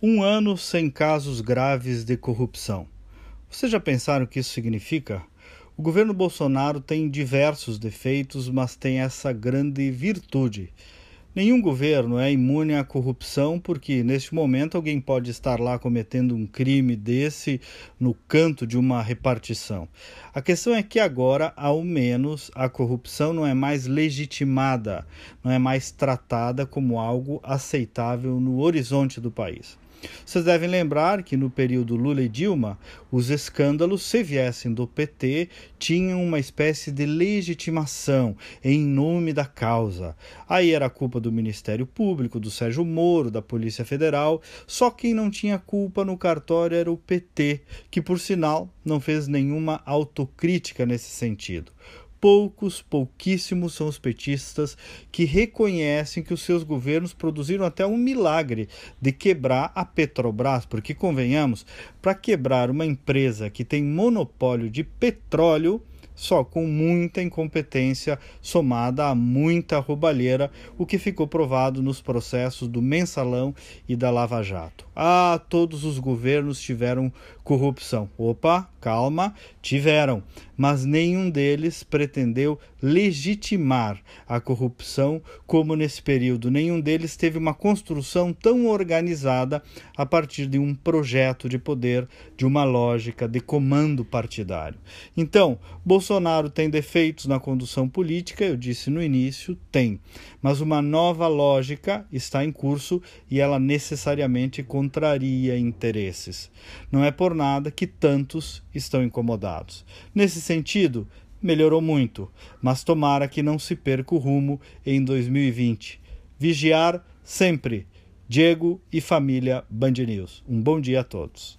Um ano sem casos graves de corrupção. Vocês já pensaram o que isso significa? O governo Bolsonaro tem diversos defeitos, mas tem essa grande virtude. Nenhum governo é imune à corrupção, porque neste momento alguém pode estar lá cometendo um crime desse no canto de uma repartição. A questão é que agora, ao menos, a corrupção não é mais legitimada, não é mais tratada como algo aceitável no horizonte do país. Vocês devem lembrar que no período Lula e Dilma, os escândalos, se viessem do PT, tinham uma espécie de legitimação em nome da causa. Aí era culpa do Ministério Público, do Sérgio Moro, da Polícia Federal. Só quem não tinha culpa no cartório era o PT, que por sinal não fez nenhuma autocrítica nesse sentido poucos, pouquíssimos são os petistas que reconhecem que os seus governos produziram até um milagre de quebrar a Petrobras, porque convenhamos, para quebrar uma empresa que tem monopólio de petróleo, só com muita incompetência somada a muita roubalheira, o que ficou provado nos processos do Mensalão e da Lava Jato. Ah, todos os governos tiveram corrupção. Opa, calma, tiveram, mas nenhum deles pretendeu legitimar a corrupção como nesse período. Nenhum deles teve uma construção tão organizada a partir de um projeto de poder, de uma lógica de comando partidário. Então, Bolsonaro tem defeitos na condução política, eu disse no início, tem, mas uma nova lógica está em curso e ela necessariamente contraria interesses. Não é por nada que tantos estão incomodados. Nesse sentido, melhorou muito, mas tomara que não se perca o rumo em 2020. Vigiar sempre. Diego e família Band News. Um bom dia a todos.